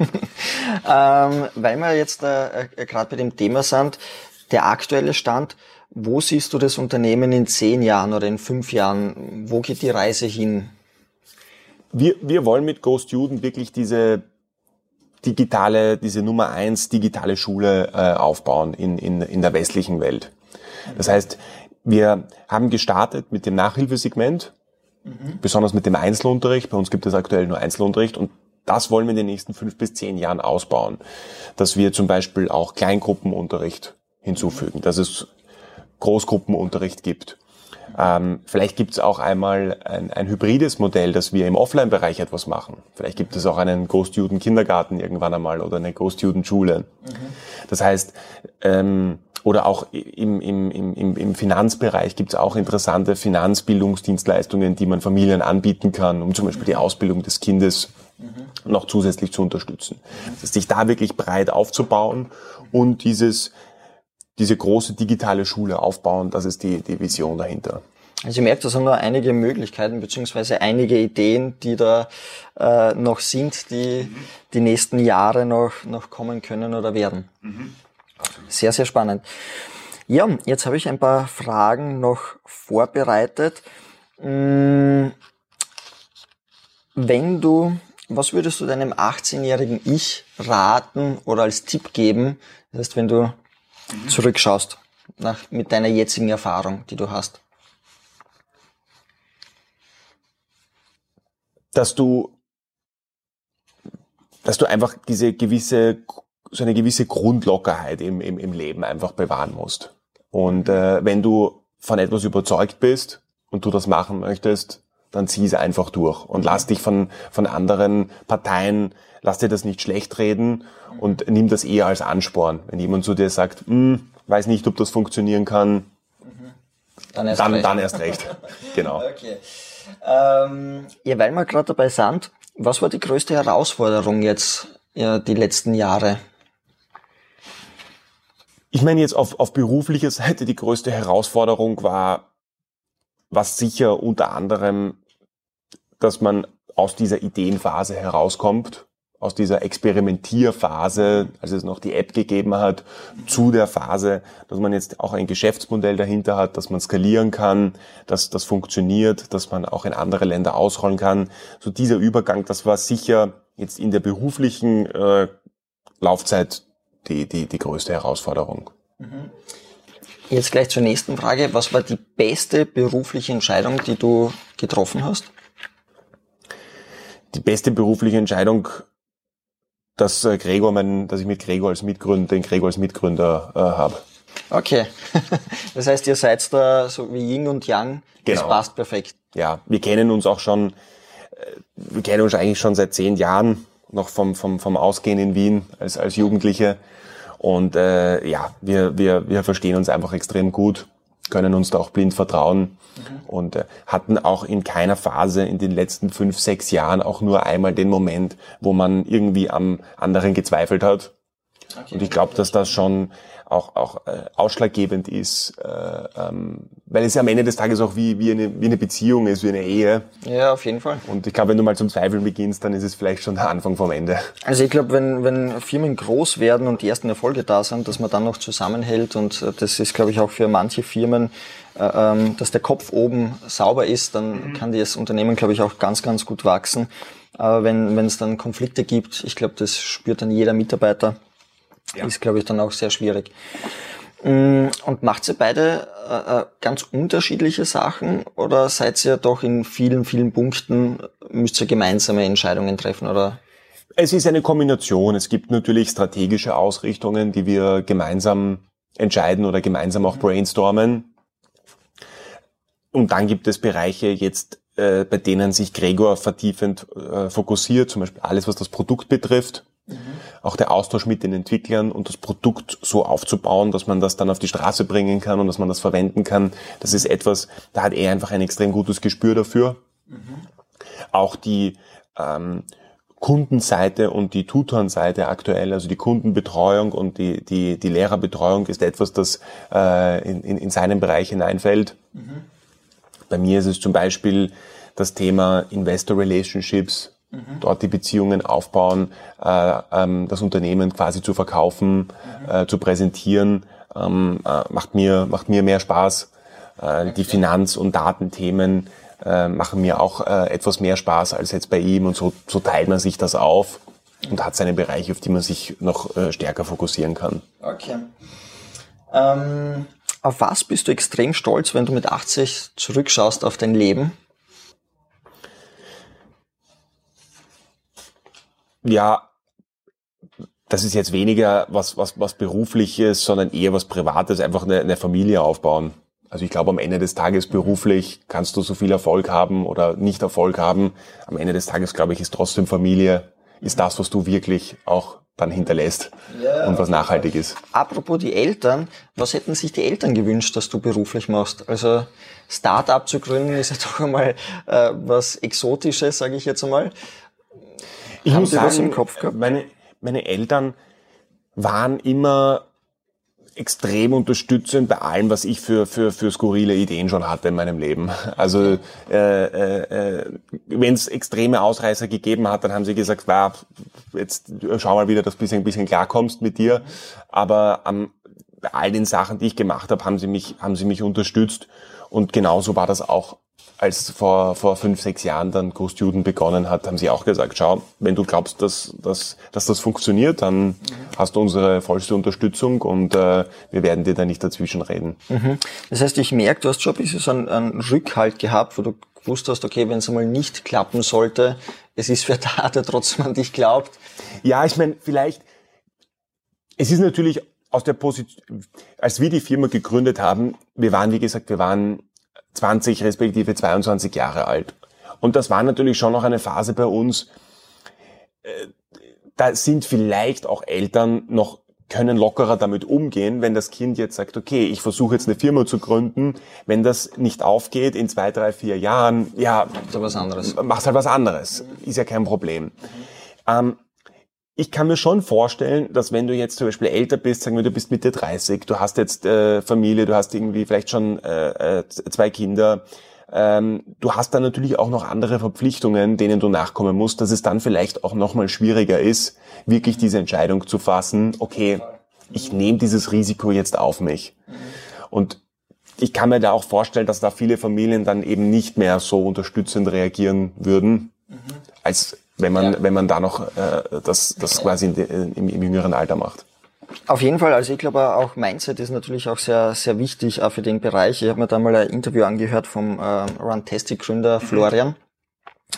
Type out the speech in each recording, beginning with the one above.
ähm, weil wir jetzt äh, äh gerade bei dem Thema sind, der aktuelle Stand, wo siehst du das Unternehmen in zehn Jahren oder in fünf Jahren? Wo geht die Reise hin? Wir, wir wollen mit GoStudent wirklich diese digitale, diese Nummer eins digitale Schule äh, aufbauen in, in, in der westlichen Welt. Das heißt, wir haben gestartet mit dem Nachhilfesegment, mhm. besonders mit dem Einzelunterricht. Bei uns gibt es aktuell nur Einzelunterricht und das wollen wir in den nächsten fünf bis zehn Jahren ausbauen. Dass wir zum Beispiel auch Kleingruppenunterricht hinzufügen, dass es Großgruppenunterricht gibt. Ähm, vielleicht gibt es auch einmal ein, ein, hybrides Modell, dass wir im Offline-Bereich etwas machen. Vielleicht gibt es auch einen Go-Student-Kindergarten irgendwann einmal oder eine Go-Student-Schule. Mhm. Das heißt, ähm, oder auch im, im, im, im Finanzbereich gibt es auch interessante Finanzbildungsdienstleistungen, die man Familien anbieten kann, um zum Beispiel die Ausbildung des Kindes mhm. noch zusätzlich zu unterstützen. Das heißt, sich da wirklich breit aufzubauen und dieses diese große digitale Schule aufbauen. Das ist die, die Vision dahinter. Also ich merke, da sind nur einige Möglichkeiten beziehungsweise einige Ideen, die da äh, noch sind, die die nächsten Jahre noch, noch kommen können oder werden. Mhm. Sehr, sehr spannend. Ja, jetzt habe ich ein paar Fragen noch vorbereitet. Hm, wenn du, was würdest du deinem 18-jährigen Ich raten oder als Tipp geben? Das heißt, wenn du zurückschaust, nach, mit deiner jetzigen Erfahrung, die du hast? Dass du, dass du einfach diese gewisse, so eine gewisse Grundlockerheit im, im, im Leben einfach bewahren musst. Und äh, wenn du von etwas überzeugt bist und du das machen möchtest, dann zieh es einfach durch und lass dich von, von anderen Parteien, lass dir das nicht schlecht reden und nimm das eher als Ansporn. Wenn jemand zu dir sagt, hm, weiß nicht, ob das funktionieren kann, dann erst dann, recht. Dann erst recht. genau. Okay. Ähm, ja, weil wir gerade dabei sind, was war die größte Herausforderung jetzt ja, die letzten Jahre? Ich meine jetzt auf, auf beruflicher Seite die größte Herausforderung war, was sicher unter anderem, dass man aus dieser Ideenphase herauskommt aus dieser Experimentierphase, als es noch die App gegeben hat, zu der Phase, dass man jetzt auch ein Geschäftsmodell dahinter hat, dass man skalieren kann, dass das funktioniert, dass man auch in andere Länder ausrollen kann. So dieser Übergang, das war sicher jetzt in der beruflichen äh, Laufzeit die, die, die größte Herausforderung. Mhm. Jetzt gleich zur nächsten Frage. Was war die beste berufliche Entscheidung, die du getroffen hast? Die beste berufliche Entscheidung dass äh, Gregor mein, dass ich mit Gregor als Mitgründer, den Gregor als Mitgründer äh, habe. Okay. das heißt, ihr seid da so wie Yin und Yang. Genau. Das passt perfekt. Ja, wir kennen uns auch schon, äh, wir kennen uns eigentlich schon seit zehn Jahren, noch vom, vom, vom Ausgehen in Wien als, als Jugendliche. Und äh, ja, wir, wir, wir verstehen uns einfach extrem gut, können uns da auch blind vertrauen mhm. und äh, hatten auch in keiner Phase in den letzten fünf, sechs Jahren auch nur einmal den Moment, wo man irgendwie am anderen gezweifelt hat. Okay. Und ich glaube, dass das schon auch, auch äh, ausschlaggebend ist, äh, ähm, weil es ja am Ende des Tages auch wie, wie, eine, wie eine Beziehung ist, wie eine Ehe. Ja, auf jeden Fall. Und ich glaube, wenn du mal zum Zweifeln beginnst, dann ist es vielleicht schon der Anfang vom Ende. Also ich glaube, wenn, wenn Firmen groß werden und die ersten Erfolge da sind, dass man dann noch zusammenhält und äh, das ist, glaube ich, auch für manche Firmen, äh, ähm, dass der Kopf oben sauber ist, dann mhm. kann das Unternehmen, glaube ich, auch ganz, ganz gut wachsen. Aber wenn wenn es dann Konflikte gibt, ich glaube, das spürt dann jeder Mitarbeiter ja. Ist, glaube ich, dann auch sehr schwierig. Mm, und macht ihr beide äh, äh, ganz unterschiedliche Sachen oder seid ihr doch in vielen, vielen Punkten, müsst ihr gemeinsame Entscheidungen treffen oder? Es ist eine Kombination. Es gibt natürlich strategische Ausrichtungen, die wir gemeinsam entscheiden oder gemeinsam auch brainstormen. Und dann gibt es Bereiche jetzt, äh, bei denen sich Gregor vertiefend äh, fokussiert, zum Beispiel alles, was das Produkt betrifft. Auch der Austausch mit den Entwicklern und das Produkt so aufzubauen, dass man das dann auf die Straße bringen kann und dass man das verwenden kann. Das ist etwas, da hat er einfach ein extrem gutes Gespür dafür. Mhm. Auch die ähm, Kundenseite und die Tutorenseite aktuell, also die Kundenbetreuung und die, die, die Lehrerbetreuung ist etwas, das äh, in, in, in seinen Bereich hineinfällt. Mhm. Bei mir ist es zum Beispiel das Thema Investor Relationships, Mhm. Dort die Beziehungen aufbauen, äh, ähm, das Unternehmen quasi zu verkaufen, mhm. äh, zu präsentieren, ähm, äh, macht mir macht mir mehr Spaß. Äh, die Finanz- und Datenthemen äh, machen mir auch äh, etwas mehr Spaß als jetzt bei ihm und so, so teilt man sich das auf und hat seine Bereiche, auf die man sich noch äh, stärker fokussieren kann. Okay. Ähm, auf was bist du extrem stolz, wenn du mit 80 zurückschaust auf dein Leben? Ja, das ist jetzt weniger was, was, was berufliches, sondern eher was privates, einfach eine, eine Familie aufbauen. Also ich glaube, am Ende des Tages beruflich kannst du so viel Erfolg haben oder nicht Erfolg haben. Am Ende des Tages, glaube ich, ist trotzdem Familie, ist das, was du wirklich auch dann hinterlässt ja, und was nachhaltig ist. Apropos die Eltern, was hätten sich die Eltern gewünscht, dass du beruflich machst? Also Start-up zu gründen ist ja doch einmal äh, was Exotisches, sage ich jetzt einmal. Ich muss sagen, im Kopf gehabt? Meine, meine Eltern waren immer extrem unterstützend bei allem, was ich für, für, für skurrile Ideen schon hatte in meinem Leben. Also äh, äh, wenn es extreme Ausreißer gegeben hat, dann haben sie gesagt, war jetzt schau mal wieder, dass du ein bisschen klarkommst mit dir. Aber ähm, bei all den Sachen, die ich gemacht habe, haben sie mich, haben sie mich unterstützt. Und genauso war das auch als vor, vor fünf, sechs Jahren dann Go Student begonnen hat, haben sie auch gesagt, schau, wenn du glaubst, dass, dass, dass das funktioniert, dann mhm. hast du unsere vollste Unterstützung und äh, wir werden dir da nicht dazwischen reden. Mhm. Das heißt, ich merke, du hast schon ein bisschen so einen, einen Rückhalt gehabt, wo du gewusst hast, okay, wenn es einmal nicht klappen sollte, es ist wer da, der trotzdem an dich glaubt. Ja, ich meine, vielleicht, es ist natürlich aus der Position, als wir die Firma gegründet haben, wir waren, wie gesagt, wir waren 20 respektive 22 Jahre alt. Und das war natürlich schon noch eine Phase bei uns, äh, da sind vielleicht auch Eltern noch können lockerer damit umgehen, wenn das Kind jetzt sagt, okay, ich versuche jetzt eine Firma zu gründen, wenn das nicht aufgeht in zwei, drei, vier Jahren, ja, was anderes. machst halt was anderes, ist ja kein Problem. Mhm. Ähm, ich kann mir schon vorstellen, dass wenn du jetzt zum Beispiel älter bist, sagen wir, du bist Mitte 30, du hast jetzt äh, Familie, du hast irgendwie vielleicht schon äh, äh, zwei Kinder, ähm, du hast dann natürlich auch noch andere Verpflichtungen, denen du nachkommen musst, dass es dann vielleicht auch nochmal schwieriger ist, wirklich diese Entscheidung zu fassen, okay, ich nehme dieses Risiko jetzt auf mich. Und ich kann mir da auch vorstellen, dass da viele Familien dann eben nicht mehr so unterstützend reagieren würden, als wenn man, ja. wenn man da noch äh, das, das quasi in, im, im jüngeren Alter macht. Auf jeden Fall, also ich glaube auch Mindset ist natürlich auch sehr, sehr wichtig auch für den Bereich. Ich habe mir da mal ein Interview angehört vom äh, Runtastic Gründer mhm. Florian.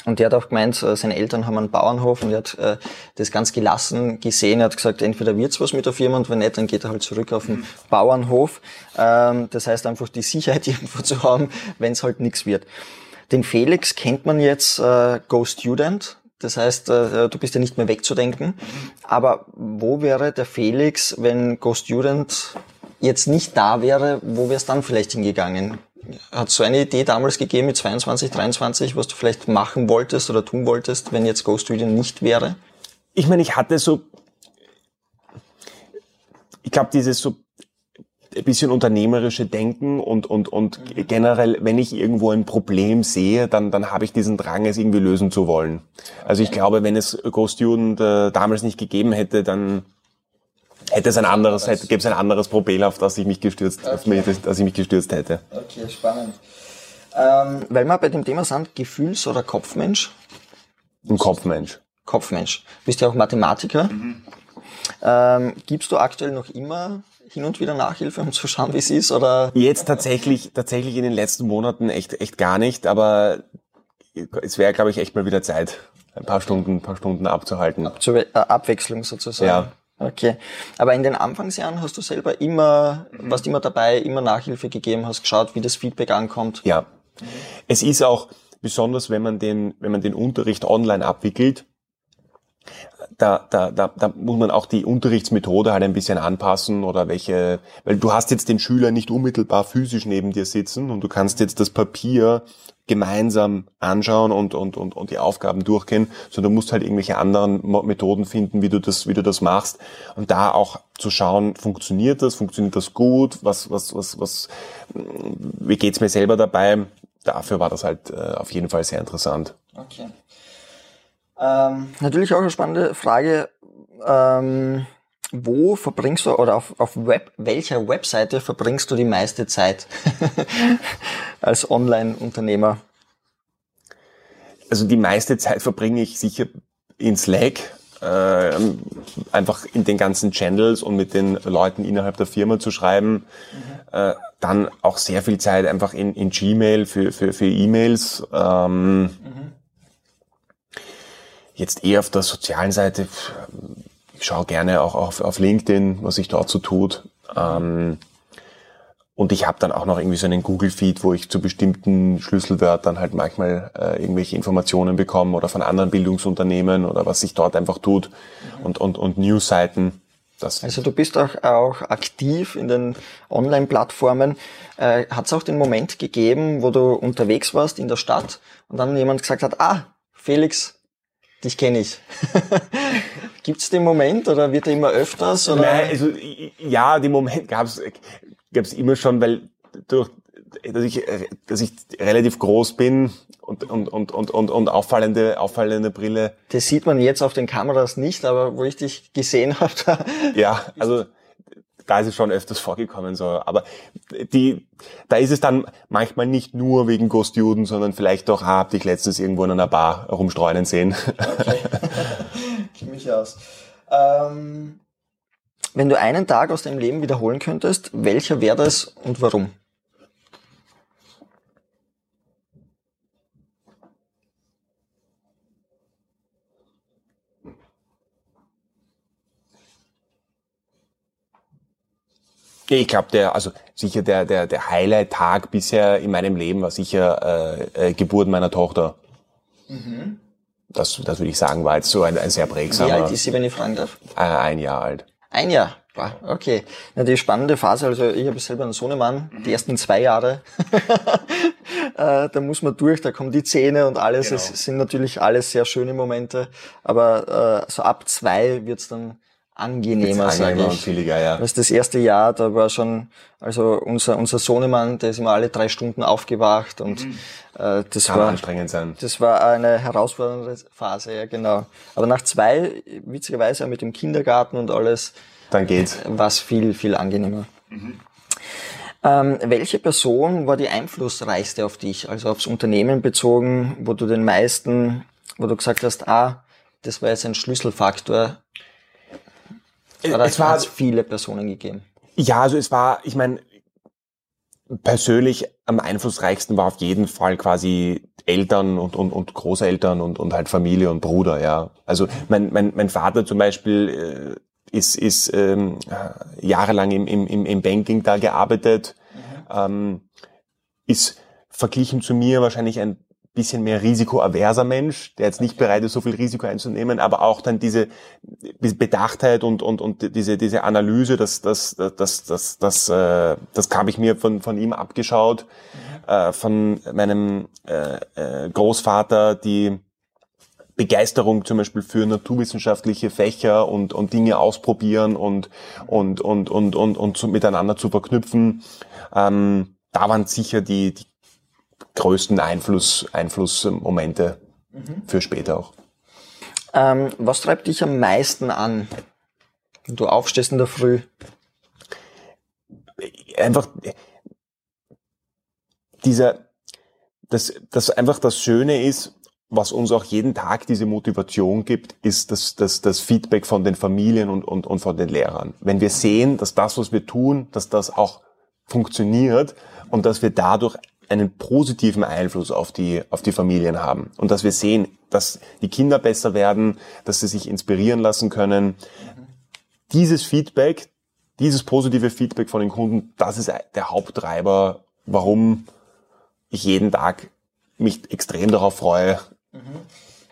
Und der hat auch gemeint, äh, seine Eltern haben einen Bauernhof und er hat äh, das ganz gelassen gesehen. Er hat gesagt, entweder wird's was mit der Firma und wenn nicht, dann geht er halt zurück auf den mhm. Bauernhof. Ähm, das heißt einfach die Sicherheit irgendwo zu haben, wenn es halt nichts wird. Den Felix kennt man jetzt äh, Go Student. Das heißt, äh, du bist ja nicht mehr wegzudenken. Aber wo wäre der Felix, wenn Go Student jetzt nicht da wäre, wo wäre es dann vielleicht hingegangen? Hat es so eine Idee damals gegeben mit 22, 23, was du vielleicht machen wolltest oder tun wolltest, wenn jetzt Go Student nicht wäre? Ich meine, ich hatte so, ich glaube, dieses so ein bisschen unternehmerische Denken und, und, und generell, wenn ich irgendwo ein Problem sehe, dann, dann habe ich diesen Drang, es irgendwie lösen zu wollen. Also ich glaube, wenn es GoStudent äh, damals nicht gegeben hätte, dann hätte es ein anderes, hätte, gäbe es ein anderes Problem, auf das ich mich gestürzt, okay. auf mich, dass ich mich gestürzt hätte. Okay, spannend. Ähm, weil wir bei dem Thema sind, Gefühls- oder Kopfmensch? Ein Kopfmensch. Kopfmensch. Du bist ja auch Mathematiker. Mhm. Ähm, gibst du aktuell noch immer hin und wieder Nachhilfe, um zu schauen, wie es ist? Oder? Jetzt tatsächlich, tatsächlich in den letzten Monaten echt, echt gar nicht, aber es wäre, glaube ich, echt mal wieder Zeit, ein paar Stunden, ein paar Stunden abzuhalten. Abzu äh, Abwechslung sozusagen. Ja. Okay. Aber in den Anfangsjahren hast du selber immer, warst immer dabei, immer Nachhilfe gegeben, hast geschaut, wie das Feedback ankommt? Ja. Es ist auch, besonders wenn man den, wenn man den Unterricht online abwickelt, da, da, da, da muss man auch die Unterrichtsmethode halt ein bisschen anpassen oder welche, weil du hast jetzt den Schüler nicht unmittelbar physisch neben dir sitzen und du kannst jetzt das Papier gemeinsam anschauen und, und, und, und die Aufgaben durchgehen, sondern du musst halt irgendwelche anderen Methoden finden, wie du das, wie du das machst und da auch zu schauen, funktioniert das, funktioniert das gut, was, was, was, was, wie geht's mir selber dabei? Dafür war das halt äh, auf jeden Fall sehr interessant. Okay. Ähm, natürlich auch eine spannende Frage. Ähm, wo verbringst du oder auf, auf Web, welcher Webseite verbringst du die meiste Zeit als Online-Unternehmer? Also die meiste Zeit verbringe ich sicher in Slack, äh, einfach in den ganzen Channels und mit den Leuten innerhalb der Firma zu schreiben. Mhm. Äh, dann auch sehr viel Zeit einfach in, in Gmail für, für, für E-Mails. Ähm, mhm. Jetzt eher auf der sozialen Seite ich schaue gerne auch auf, auf LinkedIn, was sich dort so tut. Ähm, und ich habe dann auch noch irgendwie so einen Google-Feed, wo ich zu bestimmten Schlüsselwörtern halt manchmal äh, irgendwelche Informationen bekomme oder von anderen Bildungsunternehmen oder was sich dort einfach tut und, und, und News-Seiten. also du bist auch, auch aktiv in den Online-Plattformen. Äh, Hat es auch den Moment gegeben, wo du unterwegs warst in der Stadt und dann jemand gesagt hat, ah, Felix, dich kenne ich. Gibt es den Moment oder wird er immer öfters? Oder? Nein, also ja, den Moment gab es immer schon, weil durch dass ich, dass ich relativ groß bin und, und, und, und, und, und auffallende, auffallende Brille. Das sieht man jetzt auf den Kameras nicht, aber wo ich dich gesehen habe. ja, also da ist es schon öfters vorgekommen, so. Aber die, da ist es dann manchmal nicht nur wegen Ghost Juden, sondern vielleicht doch, ah, hab dich letztens irgendwo in einer Bar rumstreunen sehen. Okay. Kenn mich aus. Ähm, wenn du einen Tag aus deinem Leben wiederholen könntest, welcher wäre das und warum? Ich glaube, der, also sicher der, der, der Highlight-Tag bisher in meinem Leben war sicher äh, äh, Geburt meiner Tochter. Mhm. Das, das würde ich sagen, war jetzt so ein, ein sehr prägsamer. Wie alt ist sie, wenn ich fragen darf? Äh, ein Jahr alt. Ein Jahr. Okay. Na, die spannende Phase, also ich habe selber einen Sohnemann, die ersten zwei Jahre, äh, da muss man durch, da kommen die Zähne und alles. Genau. Es sind natürlich alles sehr schöne Momente, aber äh, so ab zwei wird's dann angenehmer, sage ich. Billiger, ja. Das, das erste Jahr, da war schon, also unser, unser Sohnemann, der ist immer alle drei Stunden aufgewacht und mhm. äh, das Kann war anstrengend sein. Das war eine herausfordernde Phase, ja genau. Aber nach zwei, witzigerweise mit dem Kindergarten und alles, dann geht's. War es viel, viel angenehmer. Mhm. Ähm, welche Person war die einflussreichste auf dich, also aufs Unternehmen bezogen, wo du den meisten, wo du gesagt hast, ah, das war jetzt ein Schlüsselfaktor, oder es war viele Personen gegeben? Ja, also es war, ich meine, persönlich am einflussreichsten war auf jeden Fall quasi Eltern und, und, und Großeltern und, und halt Familie und Bruder, ja. Also mein, mein, mein Vater zum Beispiel äh, ist, ist ähm, jahrelang im, im, im Banking da gearbeitet, mhm. ähm, ist verglichen zu mir wahrscheinlich ein bisschen mehr risikoaverser Mensch, der jetzt nicht bereit ist, so viel Risiko einzunehmen, aber auch dann diese Bedachtheit und, und, und diese, diese Analyse, das, das, das, das, das, das, äh, das habe ich mir von, von ihm abgeschaut, mhm. äh, von meinem äh, äh, Großvater, die Begeisterung zum Beispiel für naturwissenschaftliche Fächer und, und Dinge ausprobieren und, und, und, und, und, und zu, miteinander zu verknüpfen. Ähm, da waren sicher die, die größten Einfluss, Einflussmomente mhm. für später auch. Ähm, was treibt dich am meisten an, wenn du aufstehst in der Früh? Einfach dieser, das, das einfach das Schöne ist, was uns auch jeden Tag diese Motivation gibt, ist das, das, das Feedback von den Familien und, und, und von den Lehrern. Wenn wir sehen, dass das, was wir tun, dass das auch funktioniert und dass wir dadurch einen positiven Einfluss auf die, auf die Familien haben. Und dass wir sehen, dass die Kinder besser werden, dass sie sich inspirieren lassen können. Dieses Feedback, dieses positive Feedback von den Kunden, das ist der Haupttreiber, warum ich jeden Tag mich extrem darauf freue, mhm.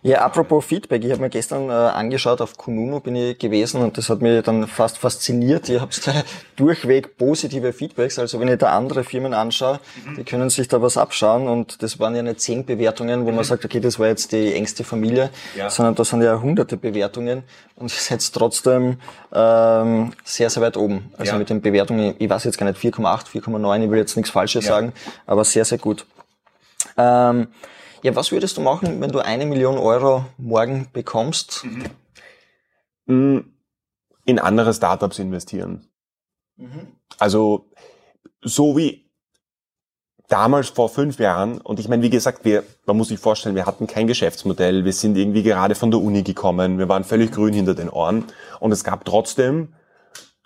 Ja, apropos Feedback, ich habe mir gestern äh, angeschaut, auf Kununu bin ich gewesen und das hat mich dann fast fasziniert. Ihr habt durchweg positive Feedbacks, also wenn ich da andere Firmen anschaue, mhm. die können sich da was abschauen und das waren ja nicht zehn Bewertungen, wo mhm. man sagt, okay, das war jetzt die engste Familie, ja. sondern da sind ja hunderte Bewertungen und ihr seid trotzdem ähm, sehr, sehr weit oben. Also ja. mit den Bewertungen, ich weiß jetzt gar nicht, 4,8, 4,9, ich will jetzt nichts Falsches ja. sagen, aber sehr, sehr gut. Ähm, Ja, was würdest du machen, wenn du eine Million Euro morgen bekommst? Mhm. In andere Startups investieren. Mhm. Also so wie damals vor fünf Jahren, und ich meine, wie gesagt, wir, man muss sich vorstellen, wir hatten kein Geschäftsmodell, wir sind irgendwie gerade von der Uni gekommen, wir waren völlig grün hinter den Ohren und es gab trotzdem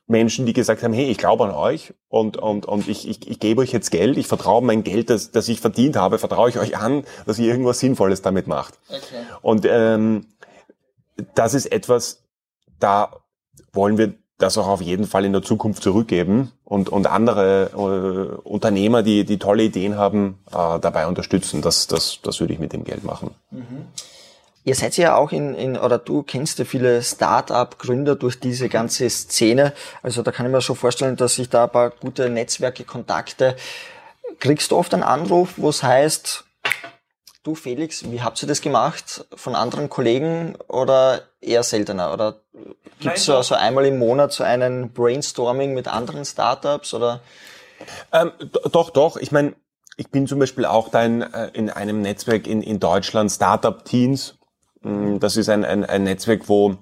Menschen, die gesagt haben, hey, ich glaube an euch und, und, und ich, ich, ich gebe euch jetzt Geld, ich vertraue mein Geld, das, das ich verdient habe, vertraue ich euch an, dass ihr irgendwas Sinnvolles damit macht. Okay. Und ähm, das ist etwas, da wollen wir das auch auf jeden Fall in der Zukunft zurückgeben und, und andere äh, Unternehmer, die, die tolle Ideen haben, äh, dabei unterstützen. Das, das, das würde ich mit dem Geld machen. Mhm. Ihr seid ja auch in, in oder du kennst ja viele Start-up-Gründer durch diese ganze Szene. Also da kann ich mir schon vorstellen, dass sich da ein paar gute Netzwerke, Kontakte. Kriegst du oft einen Anruf, wo es heißt, du Felix, wie habt ihr das gemacht von anderen Kollegen oder eher seltener? Oder gibt es so, so einmal im Monat so einen Brainstorming mit anderen Startups oder? Ähm, doch, doch. Ich meine, ich bin zum Beispiel auch da in, äh, in einem Netzwerk in, in Deutschland, Startup Teens. Mm, das ist ein, ein, ein Netzwerk, wo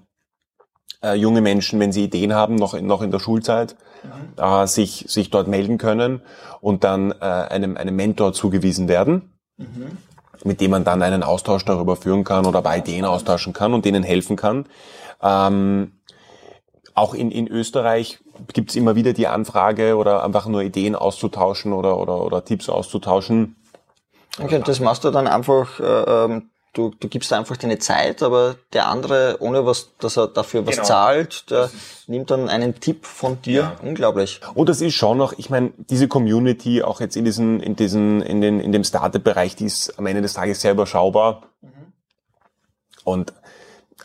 äh, junge Menschen, wenn sie Ideen haben, noch, in, noch in der Schulzeit, mhm. äh, sich, sich dort melden können und dann äh, einem, einem Mentor zugewiesen werden, mhm. mit dem man dann einen Austausch darüber führen kann oder bei Ideen austauschen kann und denen helfen kann. Ähm, auch in, in Österreich gibt's immer wieder die Anfrage oder einfach nur Ideen auszutauschen oder, oder, oder Tipps auszutauschen. Okay, das machst du dann einfach äh, ähm, du, du gibst einfach deine Zeit, aber der andere, ohne was, dass er dafür was genau. zahlt, der nimmt dann einen Tipp von dir. Ja. Unglaublich. Und das ist schon noch, ich meine, diese Community, auch jetzt in diesen, in diesen, in den, in dem Startup-Bereich, die ist am Ende des Tages sehr überschaubar. Mhm. Und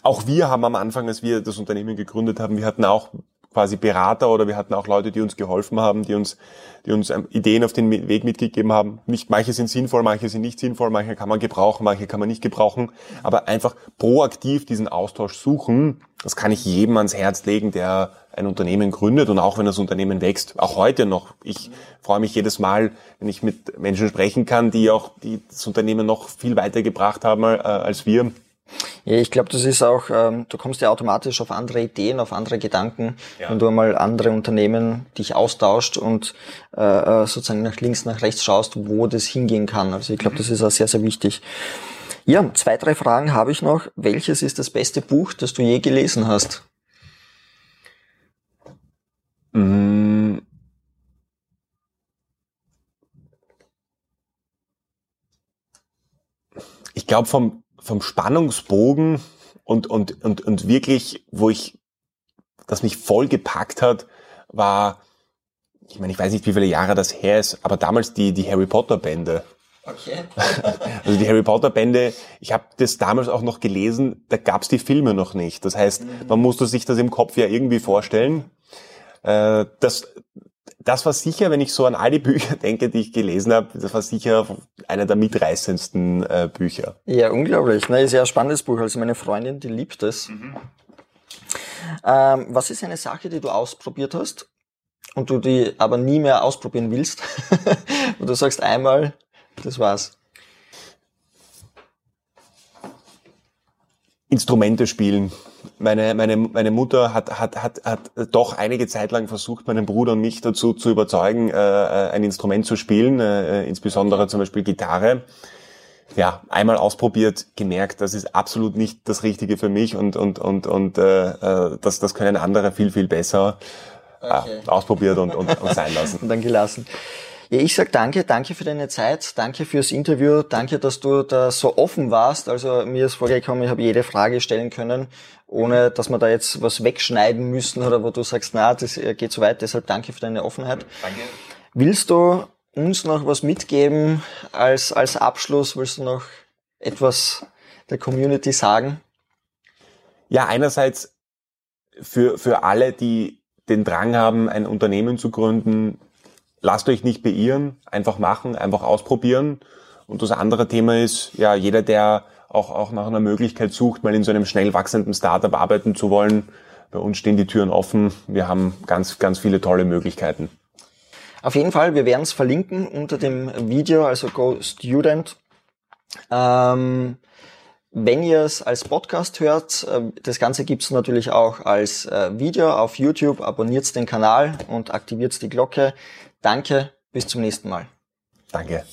auch wir haben am Anfang, als wir das Unternehmen gegründet haben, wir hatten auch quasi Berater oder wir hatten auch Leute, die uns geholfen haben, die uns, die uns ähm, Ideen auf den Weg mitgegeben haben. Nicht, manche sind sinnvoll, manche sind nicht sinnvoll, manche kann man gebrauchen, manche kann man nicht gebrauchen. Aber einfach proaktiv diesen Austausch suchen, das kann ich jedem ans Herz legen, der ein Unternehmen gründet und auch wenn das Unternehmen wächst, auch heute noch. Ich freue mich jedes Mal, wenn ich mit Menschen sprechen kann, die auch die das Unternehmen noch viel weiter gebracht haben äh, als wir ich glaube, das ist auch, ähm, du kommst ja automatisch auf andere Ideen, auf andere Gedanken, ja. wenn du einmal andere Unternehmen dich austauscht und äh, äh, sozusagen nach links, nach rechts schaust, wo das hingehen kann. Also ich glaube, mhm. das ist auch sehr, sehr wichtig. Ja, zwei, drei Fragen habe ich noch. Welches ist das beste Buch, das du je gelesen hast? Mm. Ich glaube, vom vom Spannungsbogen und, und, und, und wirklich, wo ich, das mich voll gepackt hat, war, ich meine, ich weiß nicht, wie viele Jahre das her ist, aber damals die, die Harry Potter Bände. Okay. also die Harry Potter Bände, ich habe das damals auch noch gelesen, da gab's die Filme noch nicht. Das heißt, mhm. man musste sich das im Kopf ja irgendwie vorstellen. Äh, das, das war sicher, wenn ich so an all die Bücher denke, die ich gelesen habe, das war sicher einer der mitreißendsten äh, Bücher. Ja, unglaublich. Ne, ist ja ein spannendes Buch. Also meine Freundin, die liebt es. Mhm. Ähm, was ist eine Sache, die du ausprobiert hast und du die aber nie mehr ausprobieren willst? Wo du sagst einmal, das war's. Instrumente spielen meine, meine, meine Mutter hat, hat, hat, hat doch einige Zeit lang versucht, meinen Bruder und mich dazu zu überzeugen, äh, äh, ein Instrument zu spielen, äh, insbesondere zum Beispiel Gitarre. Ja, einmal ausprobiert, gemerkt, das ist absolut nicht das Richtige für mich und, und, und, und äh, äh das, das können andere viel, viel besser. Okay. Äh, ausprobiert und, und, und sein lassen. und dann gelassen. Ja, ich sag danke, danke für deine Zeit, danke fürs Interview, danke, dass du da so offen warst. Also mir ist vorgekommen, ich habe jede Frage stellen können, ohne dass wir da jetzt was wegschneiden müssen oder wo du sagst, na, das geht zu weit. Deshalb danke für deine Offenheit. Danke. Willst du uns noch was mitgeben als, als Abschluss? Willst du noch etwas der Community sagen? Ja, einerseits für, für alle, die den Drang haben, ein Unternehmen zu gründen, lasst euch nicht beirren, einfach machen, einfach ausprobieren. Und das andere Thema ist, ja, jeder, der auch, auch nach einer Möglichkeit sucht, mal in so einem schnell wachsenden Startup arbeiten zu wollen, bei uns stehen die Türen offen. Wir haben ganz, ganz viele tolle Möglichkeiten. Auf jeden Fall, wir werden es verlinken unter dem Video, also Go Student. Ähm, wenn ihr es als Podcast hört, äh, das Ganze gibt es natürlich auch als äh, Video auf YouTube. Abonniert den Kanal und aktiviert die Glocke. Danke, bis zum nächsten Mal. Danke.